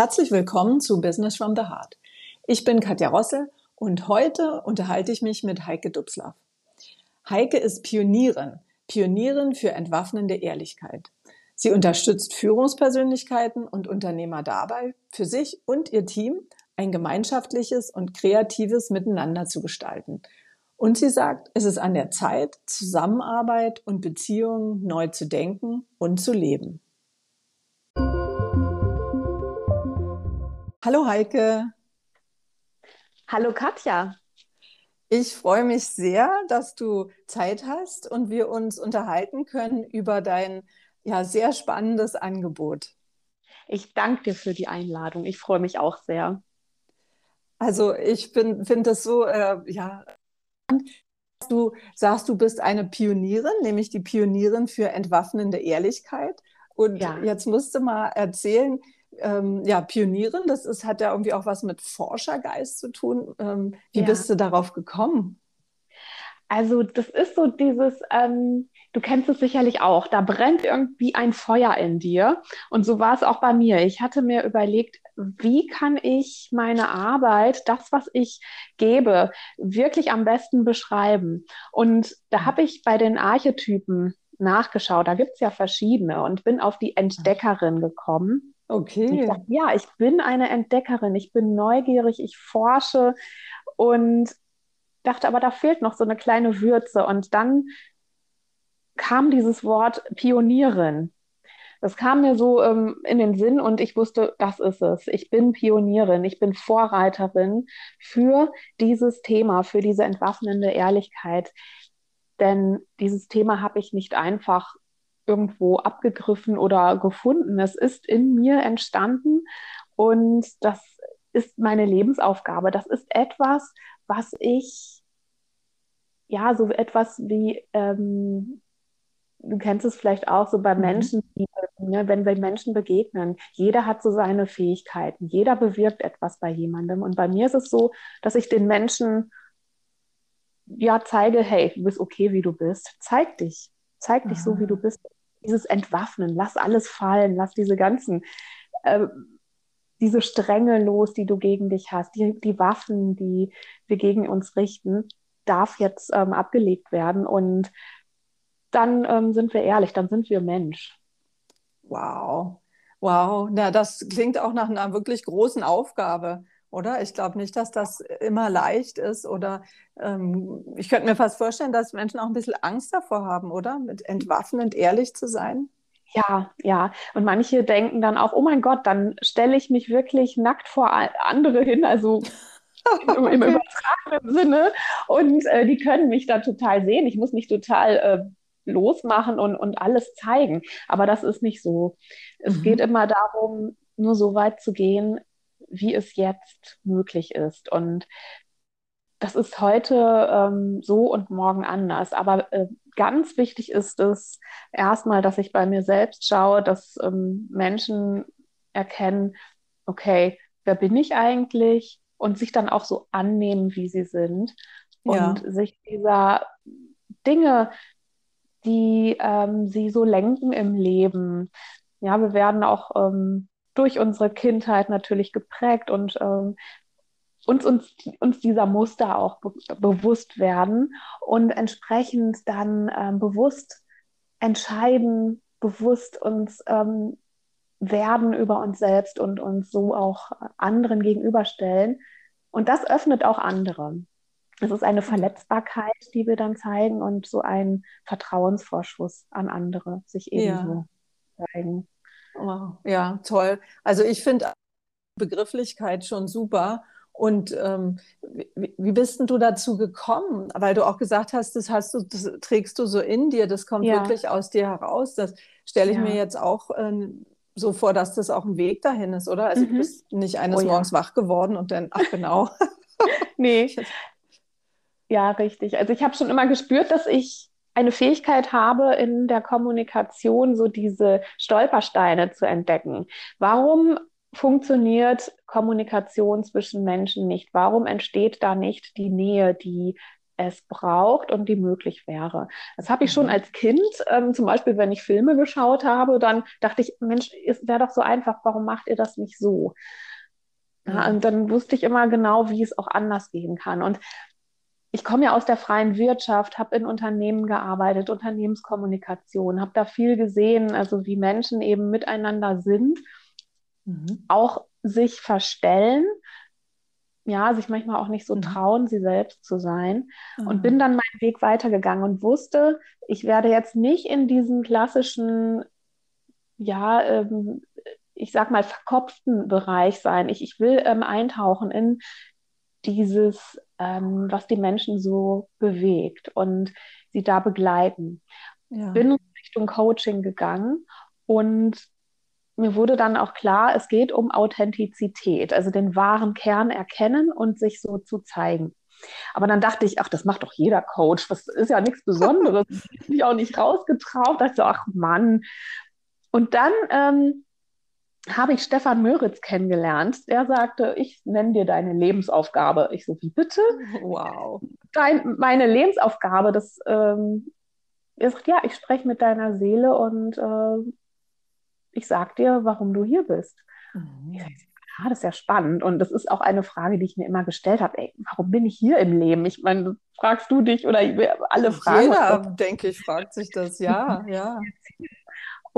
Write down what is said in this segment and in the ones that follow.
Herzlich willkommen zu Business from the Heart. Ich bin Katja Rossel und heute unterhalte ich mich mit Heike Dubslav. Heike ist Pionierin, Pionierin für entwaffnende Ehrlichkeit. Sie unterstützt Führungspersönlichkeiten und Unternehmer dabei, für sich und ihr Team ein gemeinschaftliches und kreatives Miteinander zu gestalten. Und sie sagt, es ist an der Zeit, Zusammenarbeit und Beziehungen neu zu denken und zu leben. Hallo Heike. Hallo Katja. Ich freue mich sehr, dass du Zeit hast und wir uns unterhalten können über dein ja, sehr spannendes Angebot. Ich danke dir für die Einladung. Ich freue mich auch sehr. Also ich finde das so, äh, ja, du sagst, du bist eine Pionierin, nämlich die Pionierin für entwaffnende Ehrlichkeit. Und ja. jetzt musst du mal erzählen, ähm, ja, Pionierin, das ist, hat ja irgendwie auch was mit Forschergeist zu tun. Ähm, wie ja. bist du darauf gekommen? Also das ist so dieses, ähm, du kennst es sicherlich auch, da brennt irgendwie ein Feuer in dir. Und so war es auch bei mir. Ich hatte mir überlegt, wie kann ich meine Arbeit, das, was ich gebe, wirklich am besten beschreiben. Und da habe ich bei den Archetypen nachgeschaut, da gibt es ja verschiedene und bin auf die Entdeckerin gekommen. Okay. Ich dachte, ja, ich bin eine Entdeckerin, ich bin neugierig, ich forsche und dachte, aber da fehlt noch so eine kleine Würze. Und dann kam dieses Wort Pionierin. Das kam mir so ähm, in den Sinn und ich wusste, das ist es. Ich bin Pionierin, ich bin Vorreiterin für dieses Thema, für diese entwaffnende Ehrlichkeit. Denn dieses Thema habe ich nicht einfach irgendwo abgegriffen oder gefunden. Es ist in mir entstanden und das ist meine Lebensaufgabe. Das ist etwas, was ich, ja, so etwas wie, ähm, du kennst es vielleicht auch so bei mhm. Menschen, die, ne, wenn wir Menschen begegnen. Jeder hat so seine Fähigkeiten. Jeder bewirkt etwas bei jemandem. Und bei mir ist es so, dass ich den Menschen ja zeige, hey, du bist okay, wie du bist. Zeig dich. Zeig dich so, wie du bist dieses Entwaffnen, lass alles fallen, lass diese ganzen, äh, diese Stränge los, die du gegen dich hast, die, die Waffen, die wir gegen uns richten, darf jetzt ähm, abgelegt werden. Und dann ähm, sind wir ehrlich, dann sind wir Mensch. Wow, wow, na, das klingt auch nach einer wirklich großen Aufgabe oder? Ich glaube nicht, dass das immer leicht ist oder ähm, ich könnte mir fast vorstellen, dass Menschen auch ein bisschen Angst davor haben, oder? Mit entwaffnend ehrlich zu sein. Ja, ja. Und manche denken dann auch, oh mein Gott, dann stelle ich mich wirklich nackt vor andere hin, also im, im übertragenen Sinne. Und äh, die können mich da total sehen. Ich muss mich total äh, losmachen und, und alles zeigen. Aber das ist nicht so. Es mhm. geht immer darum, nur so weit zu gehen, wie es jetzt möglich ist. Und das ist heute ähm, so und morgen anders. Aber äh, ganz wichtig ist es erstmal, dass ich bei mir selbst schaue, dass ähm, Menschen erkennen, okay, wer bin ich eigentlich? Und sich dann auch so annehmen, wie sie sind. Und ja. sich dieser Dinge, die ähm, sie so lenken im Leben. Ja, wir werden auch ähm, durch unsere Kindheit natürlich geprägt und ähm, uns, uns, uns dieser Muster auch be bewusst werden und entsprechend dann ähm, bewusst entscheiden, bewusst uns ähm, werden über uns selbst und uns so auch anderen gegenüberstellen. Und das öffnet auch andere. Es ist eine Verletzbarkeit, die wir dann zeigen und so ein Vertrauensvorschuss an andere sich ebenso ja. zeigen. Wow. Ja, toll. Also ich finde Begrifflichkeit schon super. Und ähm, wie, wie, bist denn du dazu gekommen? Weil du auch gesagt hast, das hast du, das trägst du so in dir, das kommt ja. wirklich aus dir heraus. Das stelle ich ja. mir jetzt auch äh, so vor, dass das auch ein Weg dahin ist, oder? Also mhm. du bist nicht eines oh, Morgens ja. wach geworden und dann, ach genau. nee. Ja, richtig. Also ich habe schon immer gespürt, dass ich eine Fähigkeit habe, in der Kommunikation so diese Stolpersteine zu entdecken. Warum funktioniert Kommunikation zwischen Menschen nicht? Warum entsteht da nicht die Nähe, die es braucht und die möglich wäre. Das habe ich schon mhm. als Kind, ähm, zum Beispiel, wenn ich Filme geschaut habe, dann dachte ich, Mensch, es wäre doch so einfach, warum macht ihr das nicht so? Ja, und dann wusste ich immer genau, wie es auch anders gehen kann. Und ich komme ja aus der freien Wirtschaft, habe in Unternehmen gearbeitet, Unternehmenskommunikation, habe da viel gesehen, also wie Menschen eben miteinander sind, mhm. auch sich verstellen, ja, sich manchmal auch nicht so mhm. trauen, sie selbst zu sein. Mhm. Und bin dann meinen Weg weitergegangen und wusste, ich werde jetzt nicht in diesen klassischen, ja, ähm, ich sag mal, verkopften Bereich sein. Ich, ich will ähm, eintauchen in dieses, ähm, was die Menschen so bewegt und sie da begleiten. Ja. Bin in Richtung Coaching gegangen und mir wurde dann auch klar, es geht um Authentizität, also den wahren Kern erkennen und sich so zu zeigen. Aber dann dachte ich, ach, das macht doch jeder Coach. Das ist ja nichts Besonderes. ich bin auch nicht rausgetraut. Da dachte ich so, ach Mann. Und dann ähm, habe ich Stefan Möritz kennengelernt. Der sagte, ich nenne dir deine Lebensaufgabe. Ich so, wie bitte? Wow. Dein, meine Lebensaufgabe, das ähm, er sagt, ja, ich spreche mit deiner Seele und äh, ich sag dir, warum du hier bist. Mhm. Ich sag, ja, das ist ja spannend. Und das ist auch eine Frage, die ich mir immer gestellt habe. Ey, warum bin ich hier im Leben? Ich meine, fragst du dich oder alle fragen. Jeder, denke ich, fragt sich das, ja, ja.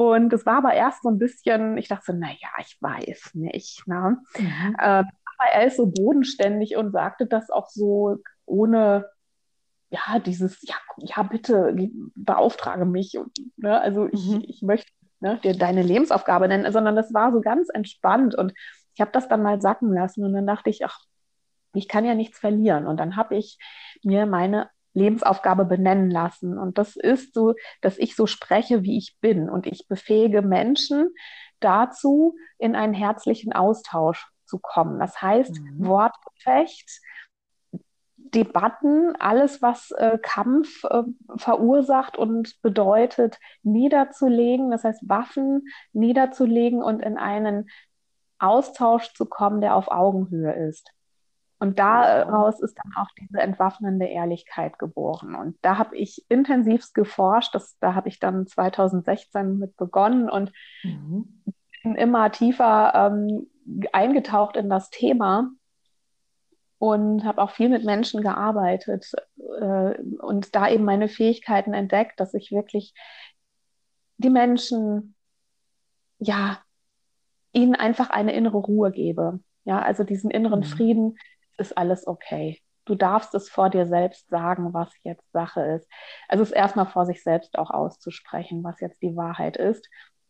Und es war aber erst so ein bisschen, ich dachte so, naja, ich weiß nicht. Ne? Mhm. Ähm, aber er ist so bodenständig und sagte das auch so ohne, ja, dieses, ja, ja, bitte, beauftrage mich. Und, ne? Also ich, mhm. ich möchte ne, dir deine Lebensaufgabe nennen, sondern das war so ganz entspannt. Und ich habe das dann mal sacken lassen und dann dachte ich, ach, ich kann ja nichts verlieren. Und dann habe ich mir meine Lebensaufgabe benennen lassen. Und das ist so, dass ich so spreche, wie ich bin. Und ich befähige Menschen dazu, in einen herzlichen Austausch zu kommen. Das heißt, mhm. Wortgefecht, Debatten, alles, was äh, Kampf äh, verursacht und bedeutet, niederzulegen, das heißt Waffen niederzulegen und in einen Austausch zu kommen, der auf Augenhöhe ist. Und daraus ist dann auch diese entwaffnende Ehrlichkeit geboren. Und da habe ich intensivst geforscht. Das, da habe ich dann 2016 mit begonnen und mhm. bin immer tiefer ähm, eingetaucht in das Thema und habe auch viel mit Menschen gearbeitet äh, und da eben meine Fähigkeiten entdeckt, dass ich wirklich die Menschen, ja, ihnen einfach eine innere Ruhe gebe. Ja, also diesen inneren mhm. Frieden, ist alles okay. Du darfst es vor dir selbst sagen, was jetzt Sache ist. Also es erstmal vor sich selbst auch auszusprechen, was jetzt die Wahrheit ist.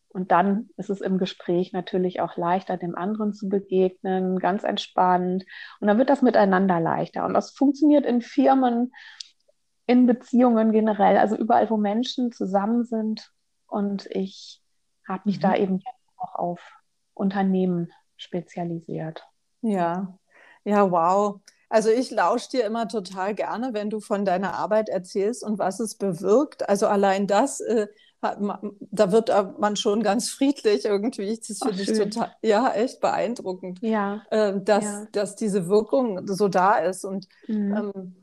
Und dann ist es im Gespräch natürlich auch leichter, dem anderen zu begegnen, ganz entspannt. Und dann wird das miteinander leichter. Und das funktioniert in Firmen, in Beziehungen generell, also überall, wo Menschen zusammen sind. Und ich habe mich mhm. da eben auch auf Unternehmen spezialisiert. Ja, ja, wow. Also ich lausche dir immer total gerne, wenn du von deiner Arbeit erzählst und was es bewirkt. Also allein das, äh, man, da wird man schon ganz friedlich irgendwie. Das finde ich total, ja, echt beeindruckend. Ja. Äh, dass, ja. dass diese Wirkung so da ist. Und mhm. ähm,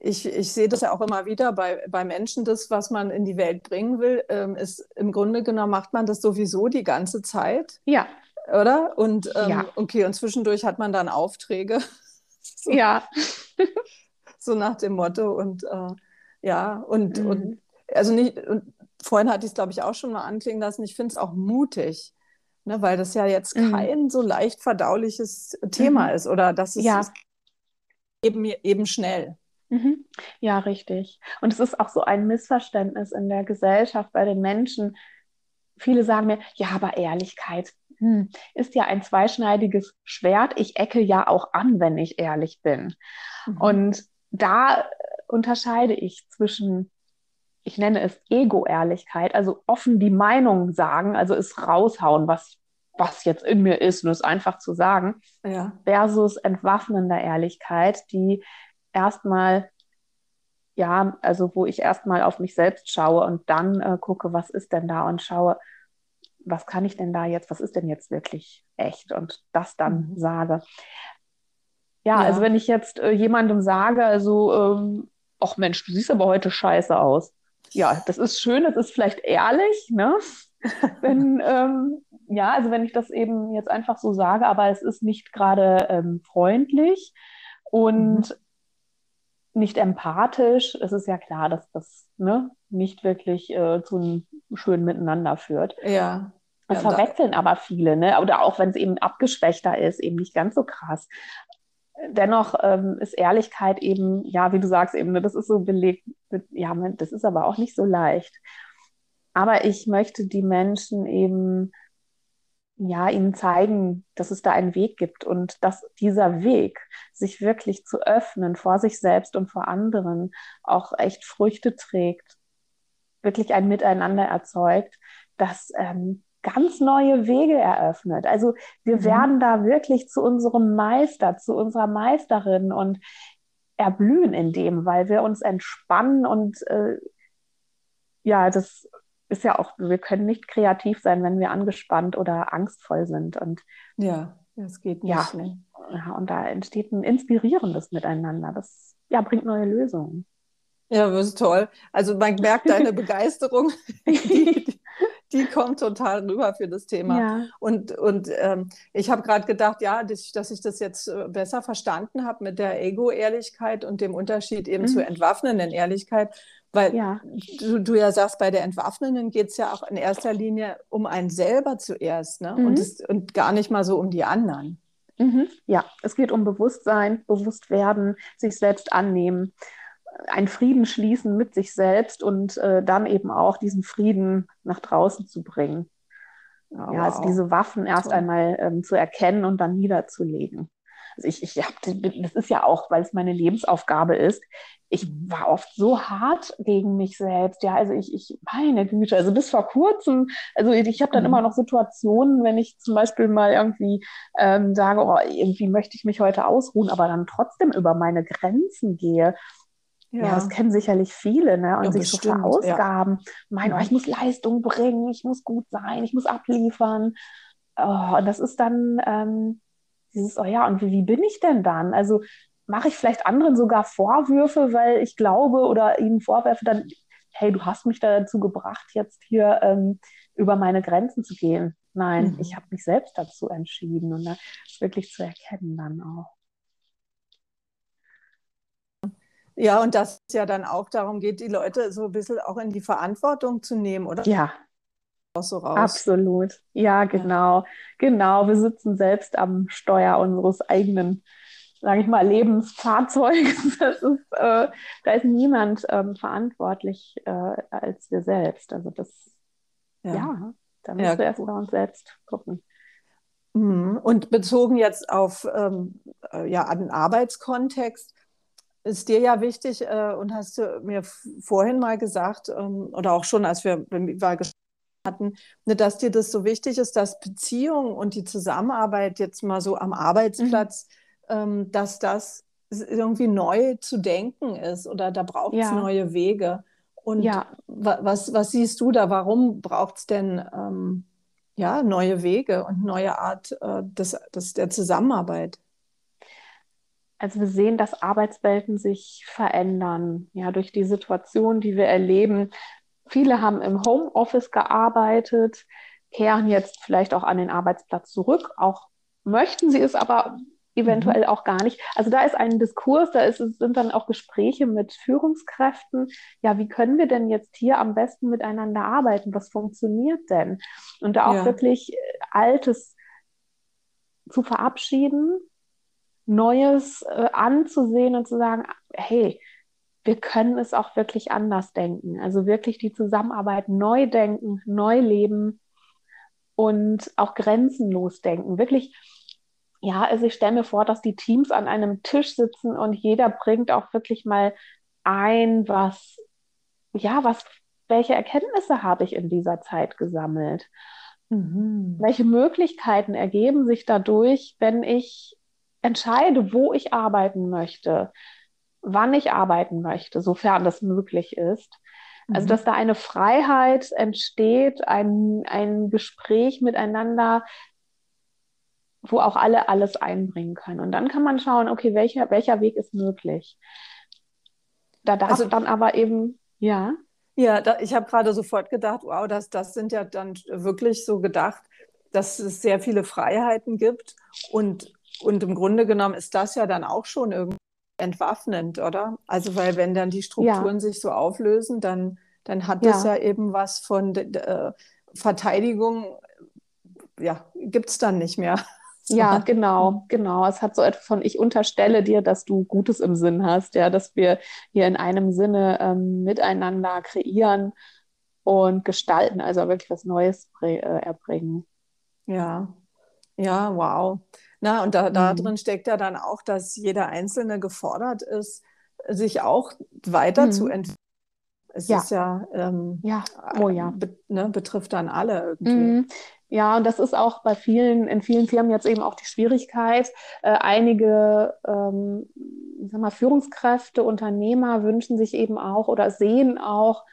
ich, ich sehe das ja auch immer wieder bei, bei Menschen, das, was man in die Welt bringen will, ähm, ist im Grunde genommen macht man das sowieso die ganze Zeit. Ja oder? Und ähm, ja. okay, und zwischendurch hat man dann Aufträge. so, ja. so nach dem Motto. Und äh, ja, und, mhm. und also nicht, und vorhin hatte ich es, glaube ich, auch schon mal anklingen lassen, ich finde es auch mutig. Ne, weil das ja jetzt mhm. kein so leicht verdauliches Thema mhm. ist oder das ist, ja. eben, eben schnell. Mhm. Ja, richtig. Und es ist auch so ein Missverständnis in der Gesellschaft bei den Menschen. Viele sagen mir, ja, aber Ehrlichkeit, hm, ist ja ein zweischneidiges Schwert. Ich ecke ja auch an, wenn ich ehrlich bin. Mhm. Und da unterscheide ich zwischen, ich nenne es Ego-Ehrlichkeit, also offen die Meinung sagen, also es raushauen, was, was jetzt in mir ist, nur es einfach zu sagen, ja. versus entwaffnender Ehrlichkeit, die erstmal ja, also wo ich erstmal auf mich selbst schaue und dann äh, gucke, was ist denn da und schaue, was kann ich denn da jetzt, was ist denn jetzt wirklich echt und das dann mhm. sage. Ja, ja, also wenn ich jetzt äh, jemandem sage, also ähm, ach Mensch, du siehst aber heute scheiße aus. Ja, das ist schön, das ist vielleicht ehrlich, ne? wenn, ähm, ja, also wenn ich das eben jetzt einfach so sage, aber es ist nicht gerade ähm, freundlich und mhm. nicht empathisch. Es ist ja klar, dass das ne, nicht wirklich äh, zu einem schönen Miteinander führt. Ja. Das ja, verwechseln da. aber viele, ne? Oder auch wenn es eben abgeschwächter ist, eben nicht ganz so krass. Dennoch ähm, ist Ehrlichkeit eben, ja, wie du sagst, eben, ne, das ist so belegt, ja, das ist aber auch nicht so leicht. Aber ich möchte die Menschen eben, ja, ihnen zeigen, dass es da einen Weg gibt und dass dieser Weg, sich wirklich zu öffnen vor sich selbst und vor anderen, auch echt Früchte trägt, wirklich ein Miteinander erzeugt, das ähm, ganz neue Wege eröffnet. Also wir mhm. werden da wirklich zu unserem Meister, zu unserer Meisterin und erblühen in dem, weil wir uns entspannen und äh, ja, das ist ja auch, wir können nicht kreativ sein, wenn wir angespannt oder angstvoll sind. Und ja, das geht nicht. Ja, ne? ja und da entsteht ein inspirierendes Miteinander. Das ja, bringt neue Lösungen. Ja, das ist toll. Also man merkt deine Begeisterung. Die, die kommt total rüber für das Thema. Ja. Und, und ähm, ich habe gerade gedacht, ja, dass, dass, ich das jetzt äh, besser verstanden habe mit der Ego-Ehrlichkeit und dem Unterschied eben mhm. zur entwaffnenden Ehrlichkeit. Weil ja. Du, du, ja sagst, bei der Entwaffnenden geht es ja auch in erster Linie um einen selber zuerst ne? Mhm. und, das, und gar nicht mal so um die anderen. Mhm. Ja, es geht um Bewusstsein, Bewusstwerden, sich selbst annehmen einen Frieden schließen mit sich selbst und äh, dann eben auch diesen Frieden nach draußen zu bringen. Oh, ja, also diese Waffen erst Toll. einmal ähm, zu erkennen und dann niederzulegen. Also ich, ich hab, das ist ja auch, weil es meine Lebensaufgabe ist. Ich war oft so hart gegen mich selbst. Ja, also ich, ich meine Güte, also bis vor kurzem, also ich, ich habe dann mhm. immer noch Situationen, wenn ich zum Beispiel mal irgendwie ähm, sage, oh, irgendwie möchte ich mich heute ausruhen, aber dann trotzdem über meine Grenzen gehe ja. ja, das kennen sicherlich viele, ne? Und ja, sich bestimmt, so verausgaben. Ja. Meinen, oh, ich muss Leistung bringen, ich muss gut sein, ich muss abliefern. Oh, und das ist dann ähm, dieses, oh ja, und wie, wie bin ich denn dann? Also mache ich vielleicht anderen sogar Vorwürfe, weil ich glaube oder ihnen vorwerfe dann, hey, du hast mich dazu gebracht, jetzt hier ähm, über meine Grenzen zu gehen. Nein, mhm. ich habe mich selbst dazu entschieden und das wirklich zu erkennen dann auch. Ja, und dass es ja dann auch darum geht, die Leute so ein bisschen auch in die Verantwortung zu nehmen, oder? Ja. Auch so raus. Absolut. Ja, genau. Ja. Genau. Wir sitzen selbst am Steuer unseres eigenen, sage ich mal, Lebensfahrzeugs. Das ist, äh, da ist niemand ähm, verantwortlich äh, als wir selbst. Also das, ja, ja da müssen ja. wir erst bei uns selbst gucken. Mhm. Und bezogen jetzt auf ähm, äh, ja, den Arbeitskontext, ist dir ja wichtig äh, und hast du mir vorhin mal gesagt, ähm, oder auch schon, als wir, wir hatten, ne, dass dir das so wichtig ist, dass Beziehung und die Zusammenarbeit jetzt mal so am Arbeitsplatz, mhm. ähm, dass das irgendwie neu zu denken ist oder da braucht es ja. neue Wege. Und ja. was, was siehst du da? Warum braucht es denn ähm, ja, neue Wege und neue Art äh, des, des, der Zusammenarbeit? Also wir sehen, dass Arbeitswelten sich verändern, ja, durch die Situation, die wir erleben. Viele haben im Homeoffice gearbeitet, kehren jetzt vielleicht auch an den Arbeitsplatz zurück. Auch möchten sie es aber eventuell mhm. auch gar nicht. Also da ist ein Diskurs, da ist, sind dann auch Gespräche mit Führungskräften. Ja, wie können wir denn jetzt hier am besten miteinander arbeiten? Was funktioniert denn? Und da auch ja. wirklich äh, Altes zu verabschieden Neues äh, anzusehen und zu sagen, hey, wir können es auch wirklich anders denken. Also wirklich die Zusammenarbeit neu denken, neu leben und auch grenzenlos denken. Wirklich, ja, also ich stelle mir vor, dass die Teams an einem Tisch sitzen und jeder bringt auch wirklich mal ein, was, ja, was, welche Erkenntnisse habe ich in dieser Zeit gesammelt? Mhm. Welche Möglichkeiten ergeben sich dadurch, wenn ich entscheide, wo ich arbeiten möchte, wann ich arbeiten möchte, sofern das möglich ist. Also, mhm. dass da eine Freiheit entsteht, ein, ein Gespräch miteinander, wo auch alle alles einbringen können. Und dann kann man schauen, okay, welcher, welcher Weg ist möglich. da darf also, dann aber eben, ja. Ja, da, ich habe gerade sofort gedacht, wow, das, das sind ja dann wirklich so gedacht, dass es sehr viele Freiheiten gibt. Und, und im Grunde genommen ist das ja dann auch schon irgendwie entwaffnend, oder? Also, weil wenn dann die Strukturen ja. sich so auflösen, dann, dann hat das ja, ja eben was von äh, Verteidigung, ja, gibt es dann nicht mehr. Ja, genau, genau. Es hat so etwas von, ich unterstelle dir, dass du Gutes im Sinn hast, ja, dass wir hier in einem Sinne ähm, miteinander kreieren und gestalten, also wirklich was Neues äh, erbringen. Ja, ja, wow. Na, und da, da mhm. drin steckt ja dann auch, dass jeder Einzelne gefordert ist, sich auch weiterzuentwickeln. Mhm. Es ja. ist ja, ähm, ja. Oh, ja. Be ne, betrifft dann alle irgendwie. Mhm. Ja, und das ist auch bei vielen, in vielen Firmen jetzt eben auch die Schwierigkeit. Äh, einige ähm, sag mal, Führungskräfte, Unternehmer wünschen sich eben auch oder sehen auch,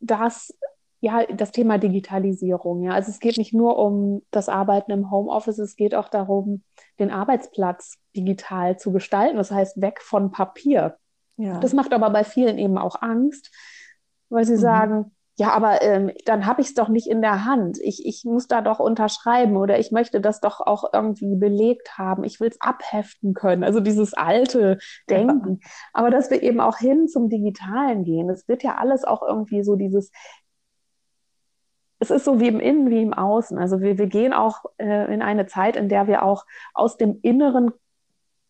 dass ja, das Thema Digitalisierung. Ja, also es geht nicht nur um das Arbeiten im Homeoffice, es geht auch darum, den Arbeitsplatz digital zu gestalten. Das heißt, weg von Papier. Ja. Das macht aber bei vielen eben auch Angst, weil sie mhm. sagen, ja, aber ähm, dann habe ich es doch nicht in der Hand. Ich, ich muss da doch unterschreiben oder ich möchte das doch auch irgendwie belegt haben. Ich will es abheften können. Also dieses alte Denken. Ja. Aber dass wir eben auch hin zum Digitalen gehen. Es wird ja alles auch irgendwie so dieses, es ist so wie im Innen wie im Außen. Also wir, wir gehen auch äh, in eine Zeit, in der wir auch aus dem Inneren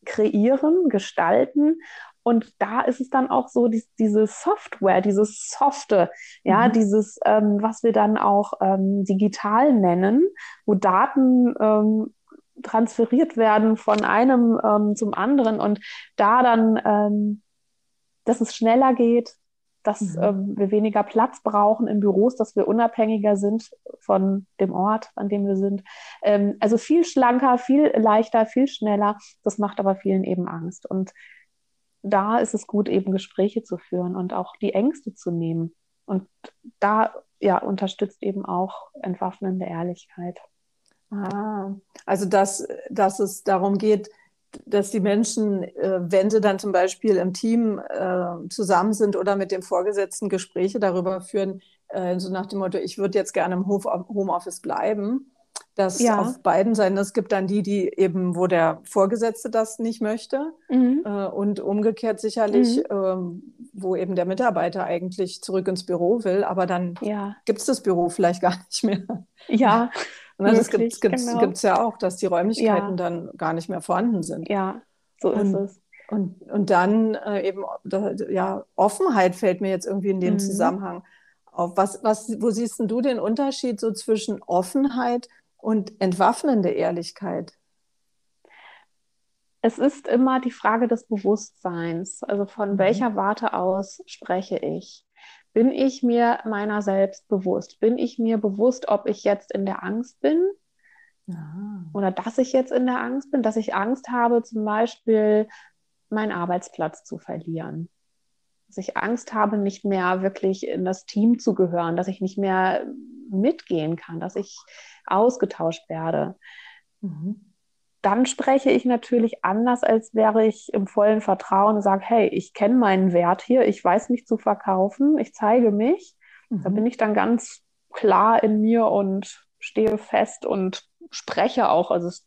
kreieren, gestalten und da ist es dann auch so, die, diese Software, dieses Softe, ja, mhm. dieses, ähm, was wir dann auch ähm, digital nennen, wo Daten ähm, transferiert werden von einem ähm, zum anderen und da dann, ähm, dass es schneller geht, dass mhm. ähm, wir weniger Platz brauchen in Büros, dass wir unabhängiger sind von dem Ort, an dem wir sind. Ähm, also viel schlanker, viel leichter, viel schneller. Das macht aber vielen eben Angst. Und da ist es gut, eben Gespräche zu führen und auch die Ängste zu nehmen. Und da ja, unterstützt eben auch entwaffnende Ehrlichkeit. Ah, also dass, dass es darum geht, dass die Menschen, äh, wenn sie dann zum Beispiel im Team äh, zusammen sind oder mit dem Vorgesetzten Gespräche darüber führen, äh, so nach dem Motto, ich würde jetzt gerne im Homeoffice bleiben, dass ja. auf beiden Seiten, es gibt dann die, die eben, wo der Vorgesetzte das nicht möchte mhm. äh, und umgekehrt sicherlich, mhm. ähm, wo eben der Mitarbeiter eigentlich zurück ins Büro will, aber dann ja. gibt es das Büro vielleicht gar nicht mehr. Ja. Und das gibt es genau. ja auch, dass die Räumlichkeiten ja. dann gar nicht mehr vorhanden sind. Ja, so ist und, es. Und, und dann äh, eben, da, ja, Offenheit fällt mir jetzt irgendwie in dem mhm. Zusammenhang auf. Was, was, wo siehst du den Unterschied so zwischen Offenheit und entwaffnende Ehrlichkeit? Es ist immer die Frage des Bewusstseins. Also von mhm. welcher Warte aus spreche ich? Bin ich mir meiner selbst bewusst? Bin ich mir bewusst, ob ich jetzt in der Angst bin? Aha. Oder dass ich jetzt in der Angst bin, dass ich Angst habe, zum Beispiel meinen Arbeitsplatz zu verlieren. Dass ich Angst habe, nicht mehr wirklich in das Team zu gehören, dass ich nicht mehr mitgehen kann, dass ich ausgetauscht werde. Mhm. Dann spreche ich natürlich anders, als wäre ich im vollen Vertrauen und sage, hey, ich kenne meinen Wert hier, ich weiß mich zu verkaufen, ich zeige mich. Mhm. Da bin ich dann ganz klar in mir und stehe fest und spreche auch, also es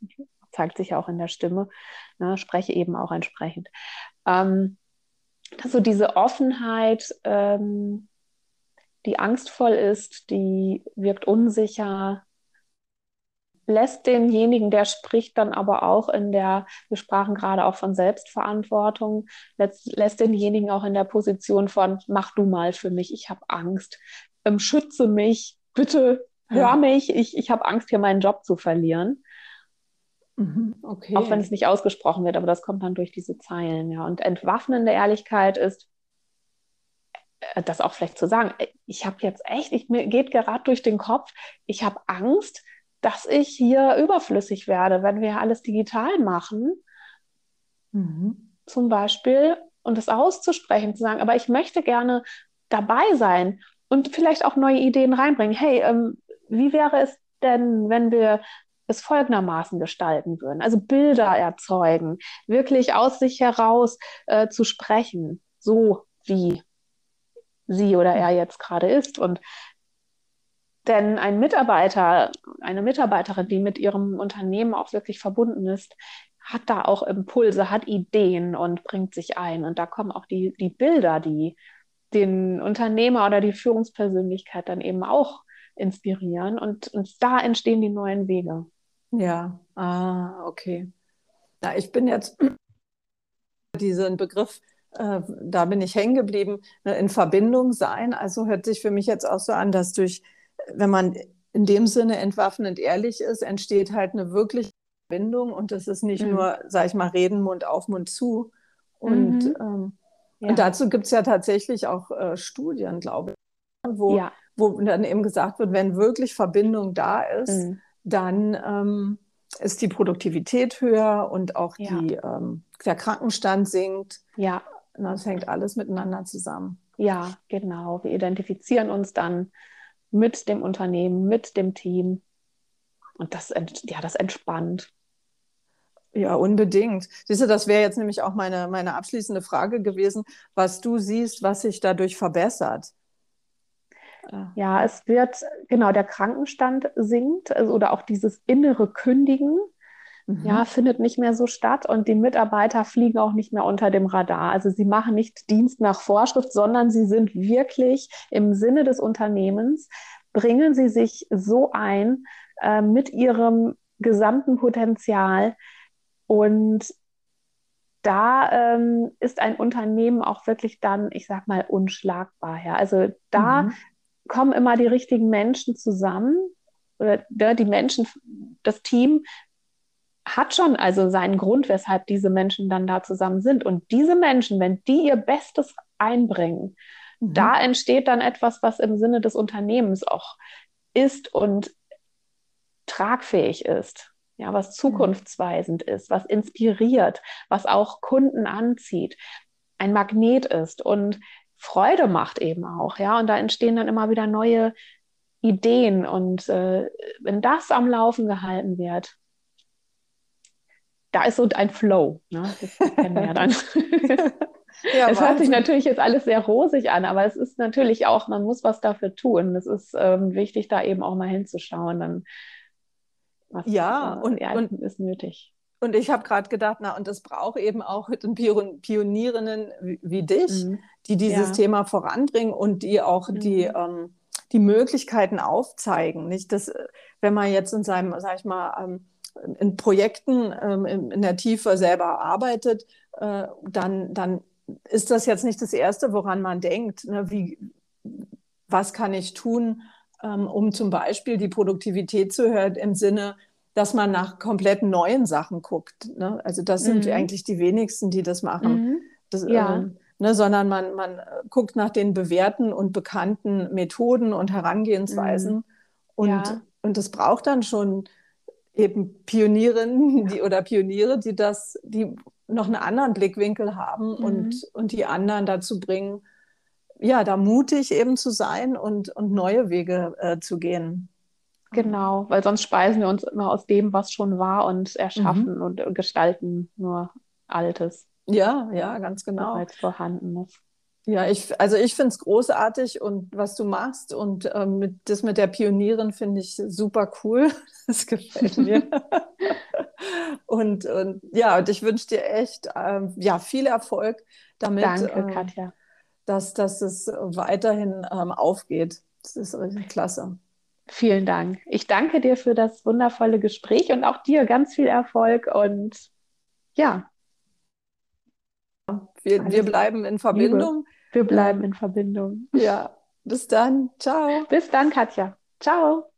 zeigt sich auch in der Stimme, ne, spreche eben auch entsprechend. Ähm, also diese Offenheit, ähm, die angstvoll ist, die wirkt unsicher, lässt denjenigen, der spricht, dann aber auch in der, wir sprachen gerade auch von Selbstverantwortung, lässt, lässt denjenigen auch in der Position von, mach du mal für mich, ich habe Angst, ähm, schütze mich, bitte hör ja. mich, ich, ich habe Angst, hier meinen Job zu verlieren. Mhm, okay. Auch wenn es nicht ausgesprochen wird, aber das kommt dann durch diese Zeilen, ja. Und entwaffnende Ehrlichkeit ist, äh, das auch vielleicht zu sagen, ich habe jetzt echt, ich, mir geht gerade durch den Kopf, ich habe Angst, dass ich hier überflüssig werde, wenn wir alles digital machen. Mhm. Zum Beispiel, und das auszusprechen, zu sagen, aber ich möchte gerne dabei sein und vielleicht auch neue Ideen reinbringen. Hey, ähm, wie wäre es denn, wenn wir es folgendermaßen gestalten würden? Also Bilder erzeugen, wirklich aus sich heraus äh, zu sprechen. so wie sie oder er jetzt gerade ist. Und denn ein Mitarbeiter, eine Mitarbeiterin, die mit ihrem Unternehmen auch wirklich verbunden ist, hat da auch Impulse, hat Ideen und bringt sich ein. Und da kommen auch die, die Bilder, die den Unternehmer oder die Führungspersönlichkeit dann eben auch inspirieren. Und, und da entstehen die neuen Wege. Ja, ah, okay. Na, ich bin jetzt diesen Begriff, äh, da bin ich hängen geblieben, ne, in Verbindung sein. Also hört sich für mich jetzt auch so an, dass durch, wenn man in dem Sinne entwaffnend ehrlich ist, entsteht halt eine wirkliche Verbindung und das ist nicht mhm. nur, sag ich mal, reden Mund auf, Mund zu. Und, mhm. ähm, ja. und dazu gibt es ja tatsächlich auch äh, Studien, glaube ich, wo, ja. wo dann eben gesagt wird, wenn wirklich Verbindung da ist, mhm. dann ähm, ist die Produktivität höher und auch ja. die, ähm, der Krankenstand sinkt. Ja. Das hängt alles miteinander zusammen. Ja, genau. Wir identifizieren uns dann mit dem Unternehmen, mit dem Team. Und das, ja, das entspannt. Ja, unbedingt. Siehst du, das wäre jetzt nämlich auch meine, meine abschließende Frage gewesen, was du siehst, was sich dadurch verbessert. Ja, es wird, genau, der Krankenstand sinkt also, oder auch dieses innere Kündigen, mhm. ja, findet nicht mehr so statt und die Mitarbeiter fliegen auch nicht mehr unter dem Radar. Also sie machen nicht Dienst nach Vorschrift, sondern sie sind wirklich im Sinne des Unternehmens, bringen sie sich so ein äh, mit ihrem gesamten Potenzial und da ähm, ist ein Unternehmen auch wirklich dann, ich sag mal, unschlagbar. Ja. Also da mhm kommen immer die richtigen Menschen zusammen oder ne, die Menschen, das Team hat schon also seinen Grund, weshalb diese Menschen dann da zusammen sind. Und diese Menschen, wenn die ihr Bestes einbringen, mhm. da entsteht dann etwas, was im Sinne des Unternehmens auch ist und tragfähig ist. Ja, was mhm. zukunftsweisend ist, was inspiriert, was auch Kunden anzieht, ein Magnet ist. Und Freude macht eben auch, ja. Und da entstehen dann immer wieder neue Ideen. Und äh, wenn das am Laufen gehalten wird, da ist so ein Flow. Ne? Das kennen wir ja dann. Ja, es hört sich natürlich jetzt alles sehr rosig an, aber es ist natürlich auch, man muss was dafür tun. Es ist ähm, wichtig, da eben auch mal hinzuschauen. Dann, was ja, äh, und, und ist nötig. Und ich habe gerade gedacht, na, und das braucht eben auch Pionierinnen wie, wie dich, mhm. die dieses ja. Thema voranbringen und die auch mhm. die, ähm, die Möglichkeiten aufzeigen. Nicht, dass, wenn man jetzt in seinem, sag ich mal, ähm, in Projekten ähm, in, in, der Tiefe selber arbeitet, äh, dann, dann ist das jetzt nicht das Erste, woran man denkt. Ne? Wie, was kann ich tun, ähm, um zum Beispiel die Produktivität zu hören im Sinne, dass man nach komplett neuen Sachen guckt. Ne? Also das sind mhm. eigentlich die wenigsten, die das machen. Mhm. Das, ja. ähm, ne, sondern man, man guckt nach den bewährten und bekannten Methoden und Herangehensweisen. Mhm. Und, ja. und das braucht dann schon eben Pionierinnen die, oder Pioniere, die das, die noch einen anderen Blickwinkel haben und, mhm. und die anderen dazu bringen, ja, da mutig eben zu sein und, und neue Wege äh, zu gehen. Genau, weil sonst speisen wir uns immer aus dem, was schon war und erschaffen mhm. und gestalten nur Altes. Ja, ja, ganz genau. Als vorhandenes. Ja, ich, also ich finde es großartig und was du machst und ähm, mit, das mit der Pionierin finde ich super cool. Das gefällt mir. und, und ja, und ich wünsche dir echt ähm, ja, viel Erfolg damit. Danke, ähm, Katja. Dass, dass es weiterhin ähm, aufgeht. Das ist richtig klasse. Vielen Dank. Ich danke dir für das wundervolle Gespräch und auch dir ganz viel Erfolg und ja. Wir, wir bleiben in Verbindung. Liebe. Wir bleiben in Verbindung. Ja, bis dann. Ciao. Bis dann, Katja. Ciao.